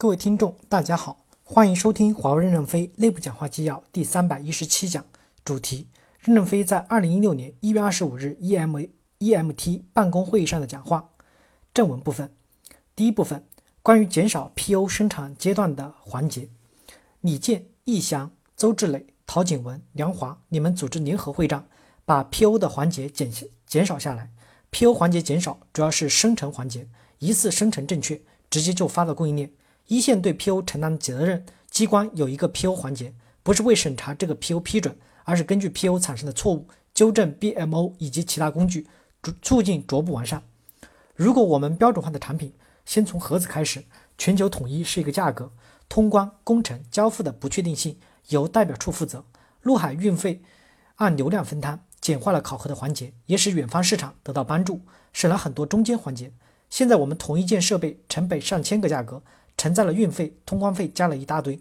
各位听众，大家好，欢迎收听华为任正非内部讲话纪要第三百一十七讲，主题：任正非在二零一六年一月二十五日 E M E M T 办公会议上的讲话。正文部分，第一部分关于减少 P O 生产阶段的环节，李健、易翔、周志磊、陶景文、梁华，你们组织联合会战，把 P O 的环节减减少下来。P O 环节减少，主要是生成环节，一次生成正确，直接就发到供应链。一线对 PO 承担的责任，机关有一个 PO 环节，不是为审查这个 PO 批准，而是根据 PO 产生的错误，纠正 BMO 以及其他工具，促促进逐步完善。如果我们标准化的产品，先从盒子开始，全球统一是一个价格，通关、工程、交付的不确定性由代表处负责，陆海运费按流量分摊，简化了考核的环节，也使远方市场得到帮助，省了很多中间环节。现在我们同一件设备成本上千个价格。承载了运费、通关费，加了一大堆，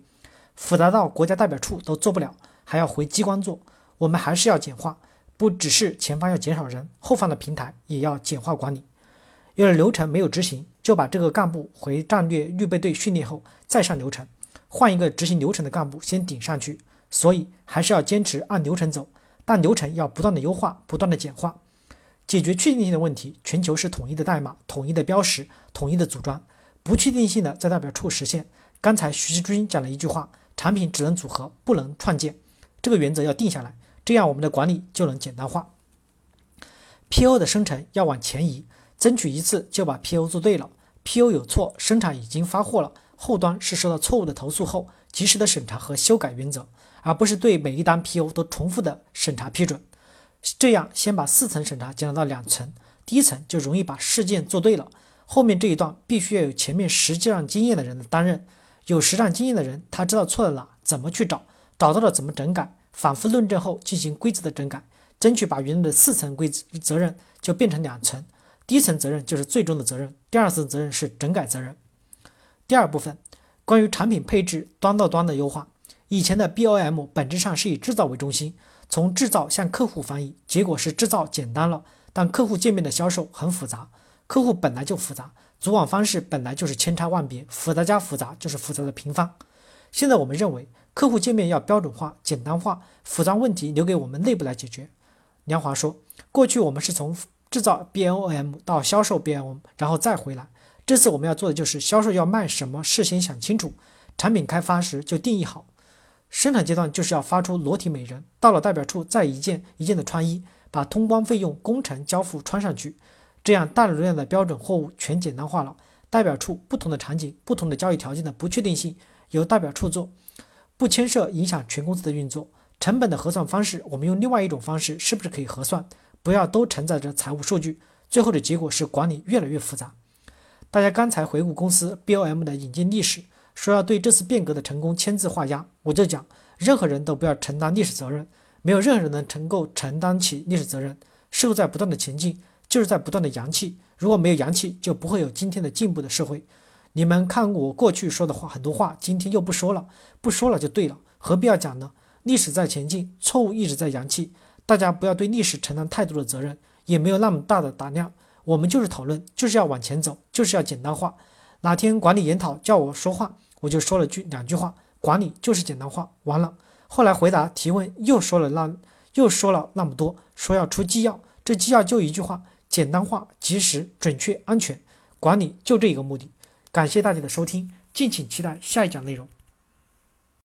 复杂到国家代表处都做不了，还要回机关做。我们还是要简化，不只是前方要减少人，后方的平台也要简化管理。有了流程没有执行，就把这个干部回战略预备队训练后再上流程，换一个执行流程的干部先顶上去。所以还是要坚持按流程走，但流程要不断的优化，不断的简化，解决确定性的问题。全球是统一的代码、统一的标识、统一的组装。不确定性的在代表处实现。刚才徐志军讲了一句话：产品只能组合，不能创建。这个原则要定下来，这样我们的管理就能简单化。PO 的生成要往前移，争取一次就把 PO 做对了。PO 有错，生产已经发货了，后端是收到错误的投诉后，及时的审查和修改原则，而不是对每一单 PO 都重复的审查批准。这样先把四层审查减少到两层，第一层就容易把事件做对了。后面这一段必须要有前面实战经验的人担任，有实战经验的人，他知道错在哪，怎么去找，找到了怎么整改，反复论证后进行规则的整改，争取把原来的四层规则责任就变成两层，第一层责任就是最终的责任，第二层责任是整改责任。第二部分关于产品配置端到端的优化，以前的 BOM 本质上是以制造为中心，从制造向客户翻译，结果是制造简单了，但客户界面的销售很复杂。客户本来就复杂，组网方式本来就是千差万别，复杂加复杂就是复杂的平方。现在我们认为客户界面要标准化、简单化，复杂问题留给我们内部来解决。梁华说，过去我们是从制造 BOM 到销售 BOM，然后再回来。这次我们要做的就是销售要卖什么，事先想清楚，产品开发时就定义好。生产阶段就是要发出裸体美人，到了代表处再一件一件的穿衣，把通关费用、工程交付穿上去。这样大流量的标准货物全简单化了，代表处不同的场景、不同的交易条件的不确定性由代表处做，不牵涉影响全公司的运作。成本的核算方式，我们用另外一种方式，是不是可以核算？不要都承载着财务数据，最后的结果是管理越来越复杂。大家刚才回顾公司 BOM 的引进历史，说要对这次变革的成功签字画押，我就讲，任何人都不要承担历史责任，没有任何人能能够承担起历史责任，社会在不断的前进。就是在不断的扬气，如果没有扬气，就不会有今天的进步的社会。你们看我过去说的话，很多话今天又不说了，不说了就对了，何必要讲呢？历史在前进，错误一直在扬气，大家不要对历史承担太多的责任，也没有那么大的胆量。我们就是讨论，就是要往前走，就是要简单化。哪天管理研讨叫我说话，我就说了句两句话，管理就是简单化，完了。后来回答提问又说了那又说了那么多，说要出纪要，这纪要就一句话。简单化、及时、准确、安全，管理就这一个目的。感谢大家的收听，敬请期待下一讲内容。